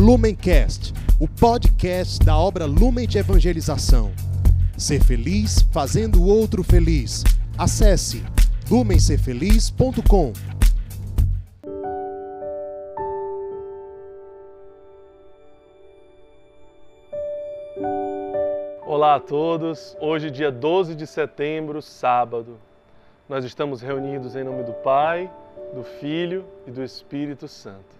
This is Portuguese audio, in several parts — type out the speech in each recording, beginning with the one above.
Lumencast, o podcast da obra Lumen de Evangelização. Ser feliz fazendo o outro feliz. Acesse lumencerfeliz.com. Olá a todos. Hoje, dia 12 de setembro, sábado. Nós estamos reunidos em nome do Pai, do Filho e do Espírito Santo.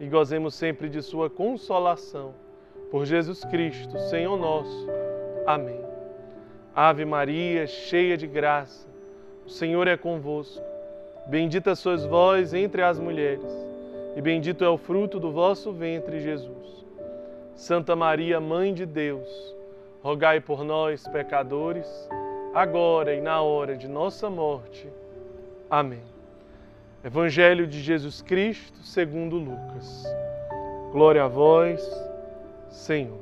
e gozemos sempre de Sua consolação. Por Jesus Cristo, Senhor nosso. Amém. Ave Maria, cheia de graça, o Senhor é convosco. Bendita sois vós entre as mulheres, e bendito é o fruto do vosso ventre, Jesus. Santa Maria, Mãe de Deus, rogai por nós, pecadores, agora e na hora de nossa morte. Amém. Evangelho de Jesus Cristo, segundo Lucas. Glória a vós, Senhor.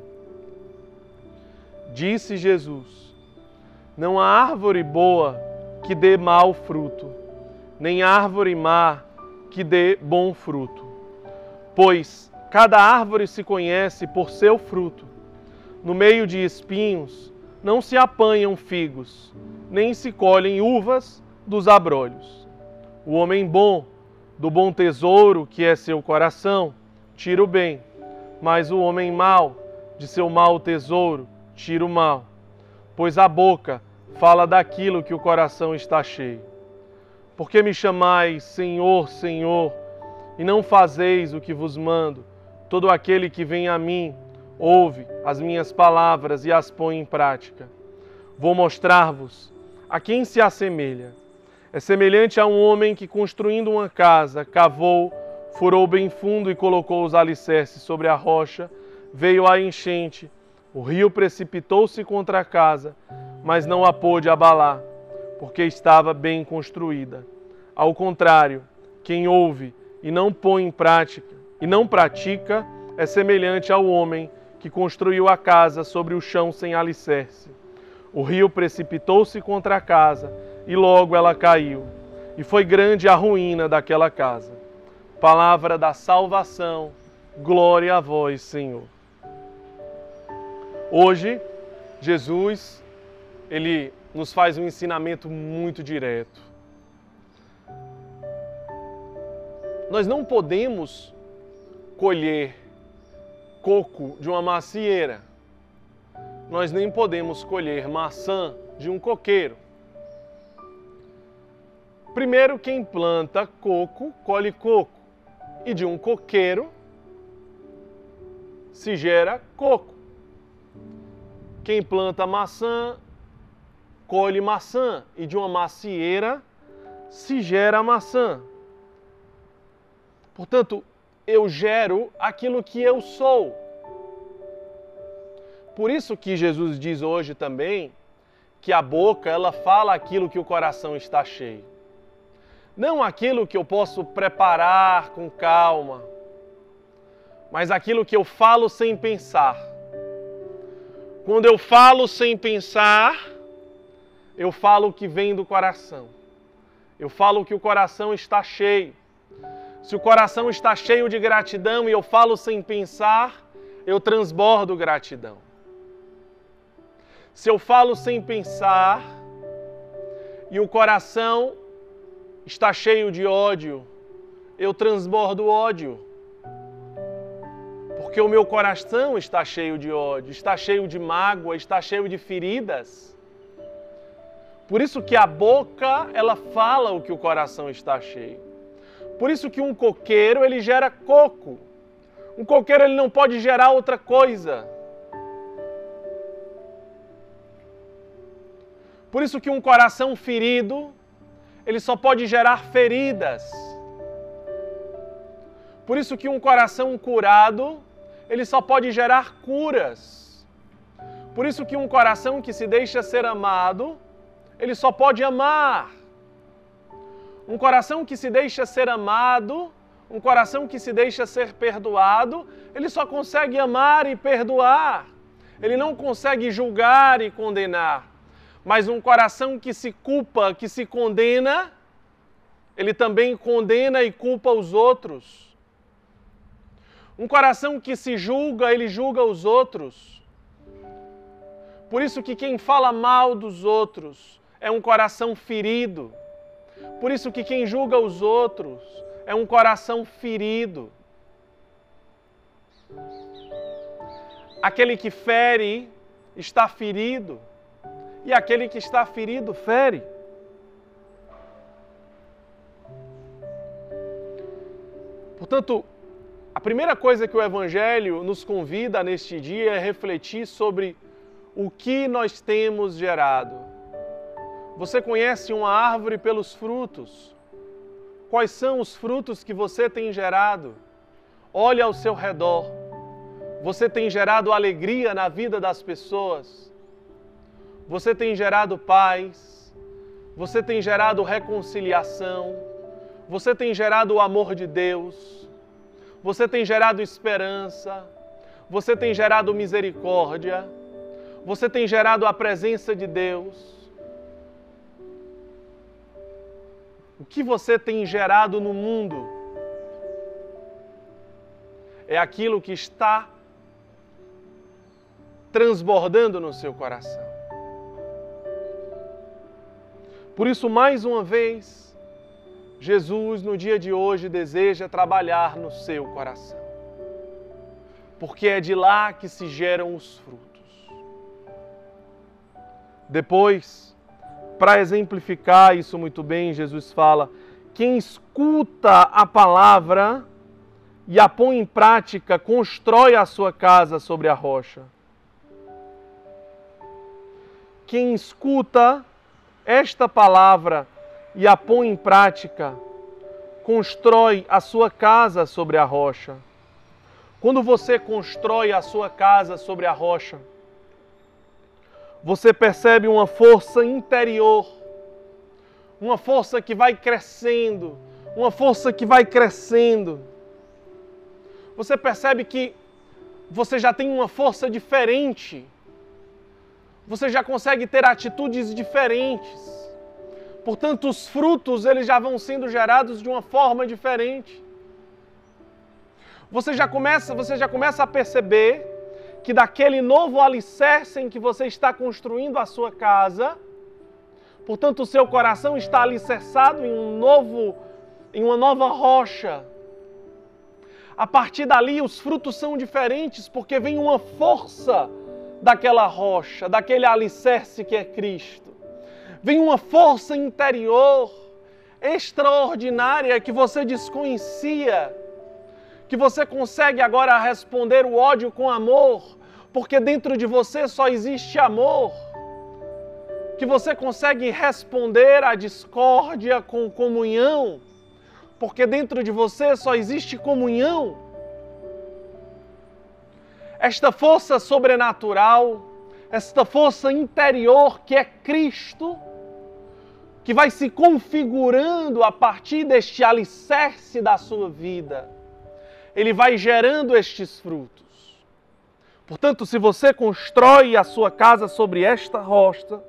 Disse Jesus: Não há árvore boa que dê mau fruto, nem árvore má que dê bom fruto. Pois cada árvore se conhece por seu fruto. No meio de espinhos não se apanham figos, nem se colhem uvas dos abrolhos. O homem bom, do bom tesouro que é seu coração, tira o bem, mas o homem mau, de seu mau tesouro, tira o mal. Pois a boca fala daquilo que o coração está cheio. Por que me chamais Senhor, Senhor, e não fazeis o que vos mando? Todo aquele que vem a mim, ouve as minhas palavras e as põe em prática. Vou mostrar-vos a quem se assemelha. É semelhante a um homem que, construindo uma casa, cavou, furou bem fundo e colocou os alicerces sobre a rocha. Veio a enchente, o rio precipitou-se contra a casa, mas não a pôde abalar, porque estava bem construída. Ao contrário, quem ouve e não põe em prática, e não pratica, é semelhante ao homem que construiu a casa sobre o chão sem alicerce. O rio precipitou-se contra a casa e logo ela caiu, e foi grande a ruína daquela casa. Palavra da salvação, glória a vós, Senhor. Hoje, Jesus, ele nos faz um ensinamento muito direto. Nós não podemos colher coco de uma macieira. Nós nem podemos colher maçã de um coqueiro. Primeiro, quem planta coco, colhe coco. E de um coqueiro se gera coco. Quem planta maçã, colhe maçã. E de uma macieira se gera maçã. Portanto, eu gero aquilo que eu sou. Por isso que Jesus diz hoje também que a boca ela fala aquilo que o coração está cheio. Não aquilo que eu posso preparar com calma, mas aquilo que eu falo sem pensar. Quando eu falo sem pensar, eu falo o que vem do coração. Eu falo que o coração está cheio. Se o coração está cheio de gratidão e eu falo sem pensar, eu transbordo gratidão. Se eu falo sem pensar e o coração está cheio de ódio, eu transbordo ódio. Porque o meu coração está cheio de ódio, está cheio de mágoa, está cheio de feridas. Por isso que a boca, ela fala o que o coração está cheio. Por isso que um coqueiro, ele gera coco. Um coqueiro ele não pode gerar outra coisa. Por isso que um coração ferido, ele só pode gerar feridas. Por isso que um coração curado, ele só pode gerar curas. Por isso que um coração que se deixa ser amado, ele só pode amar. Um coração que se deixa ser amado, um coração que se deixa ser perdoado, ele só consegue amar e perdoar. Ele não consegue julgar e condenar. Mas um coração que se culpa, que se condena, ele também condena e culpa os outros. Um coração que se julga, ele julga os outros. Por isso que quem fala mal dos outros é um coração ferido. Por isso que quem julga os outros é um coração ferido. Aquele que fere está ferido, e aquele que está ferido fere. Portanto, a primeira coisa que o Evangelho nos convida neste dia é refletir sobre o que nós temos gerado. Você conhece uma árvore pelos frutos. Quais são os frutos que você tem gerado? Olhe ao seu redor. Você tem gerado alegria na vida das pessoas. Você tem gerado paz. Você tem gerado reconciliação. Você tem gerado o amor de Deus você tem gerado esperança, você tem gerado misericórdia, você tem gerado a presença de Deus. O que você tem gerado no mundo é aquilo que está transbordando no seu coração. Por isso, mais uma vez, Jesus, no dia de hoje, deseja trabalhar no seu coração, porque é de lá que se geram os frutos. Depois, para exemplificar isso muito bem, Jesus fala: quem escuta a palavra e a põe em prática, constrói a sua casa sobre a rocha. Quem escuta esta palavra e a põe em prática, constrói a sua casa sobre a rocha. Quando você constrói a sua casa sobre a rocha, você percebe uma força interior, uma força que vai crescendo, uma força que vai crescendo. Você percebe que você já tem uma força diferente, você já consegue ter atitudes diferentes Portanto, os frutos eles já vão sendo gerados de uma forma diferente. Você já começa, você já começa a perceber que daquele novo alicerce em que você está construindo a sua casa, portanto, o seu coração está alicerçado em um novo em uma nova rocha. A partir dali os frutos são diferentes porque vem uma força daquela rocha, daquele alicerce que é Cristo vem uma força interior extraordinária que você desconhecia, que você consegue agora responder o ódio com amor, porque dentro de você só existe amor, que você consegue responder à discórdia com comunhão, porque dentro de você só existe comunhão. Esta força sobrenatural, esta força interior que é Cristo, que vai se configurando a partir deste alicerce da sua vida. Ele vai gerando estes frutos. Portanto, se você constrói a sua casa sobre esta rocha,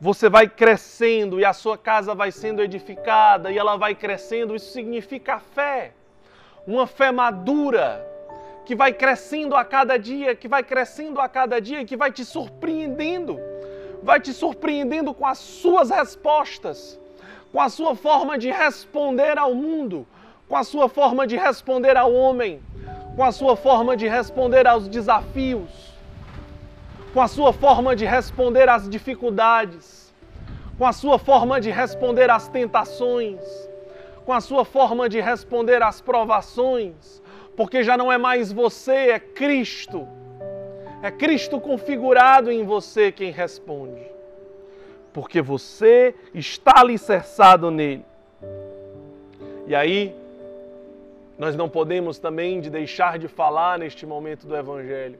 você vai crescendo e a sua casa vai sendo edificada e ela vai crescendo. Isso significa fé, uma fé madura que vai crescendo a cada dia, que vai crescendo a cada dia que vai te surpreendendo vai te surpreendendo com as suas respostas, com a sua forma de responder ao mundo, com a sua forma de responder ao homem, com a sua forma de responder aos desafios, com a sua forma de responder às dificuldades, com a sua forma de responder às tentações, com a sua forma de responder às provações, porque já não é mais você, é Cristo é Cristo configurado em você quem responde. Porque você está alicerçado nele. E aí, nós não podemos também de deixar de falar neste momento do Evangelho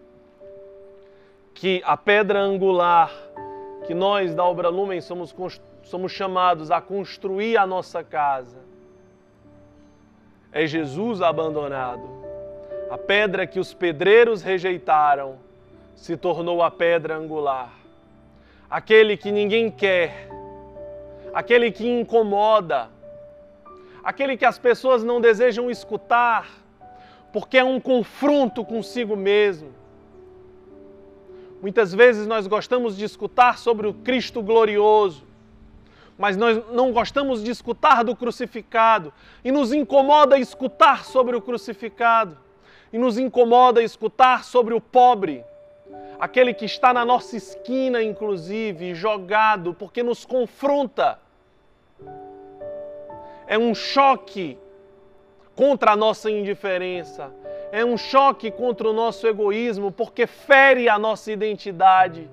que a pedra angular que nós da Obra Lumen somos, somos chamados a construir a nossa casa é Jesus abandonado. A pedra que os pedreiros rejeitaram se tornou a pedra angular. Aquele que ninguém quer, aquele que incomoda, aquele que as pessoas não desejam escutar, porque é um confronto consigo mesmo. Muitas vezes nós gostamos de escutar sobre o Cristo glorioso, mas nós não gostamos de escutar do crucificado e nos incomoda escutar sobre o crucificado e nos incomoda escutar sobre o pobre, aquele que está na nossa esquina, inclusive, jogado, porque nos confronta. É um choque contra a nossa indiferença, é um choque contra o nosso egoísmo, porque fere a nossa identidade,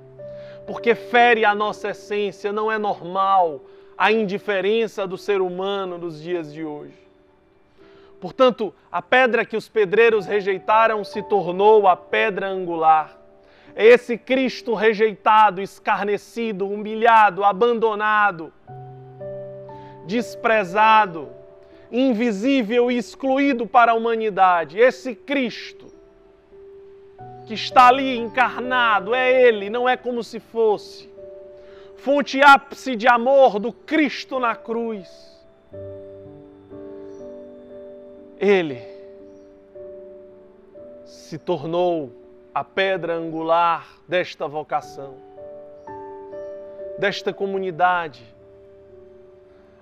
porque fere a nossa essência. Não é normal a indiferença do ser humano nos dias de hoje. Portanto, a pedra que os pedreiros rejeitaram se tornou a pedra angular. É esse Cristo rejeitado, escarnecido, humilhado, abandonado, desprezado, invisível e excluído para a humanidade. Esse Cristo que está ali encarnado, é Ele, não é como se fosse. Fonte ápice de amor do Cristo na cruz. Ele se tornou a pedra angular desta vocação, desta comunidade,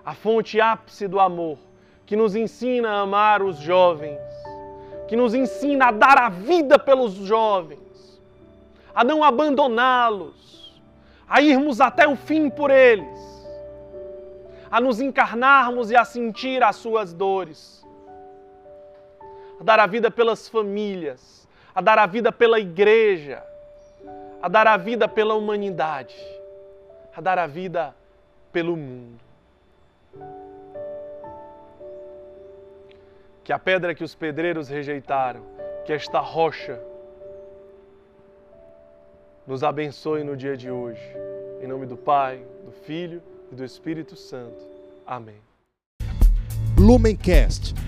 a fonte ápice do amor que nos ensina a amar os jovens, que nos ensina a dar a vida pelos jovens, a não abandoná-los, a irmos até o fim por eles, a nos encarnarmos e a sentir as suas dores, a dar a vida pelas famílias, a dar a vida pela igreja, a dar a vida pela humanidade, a dar a vida pelo mundo. que a pedra que os pedreiros rejeitaram, que esta rocha, nos abençoe no dia de hoje. Em nome do Pai, do Filho e do Espírito Santo. Amém. Lumencast,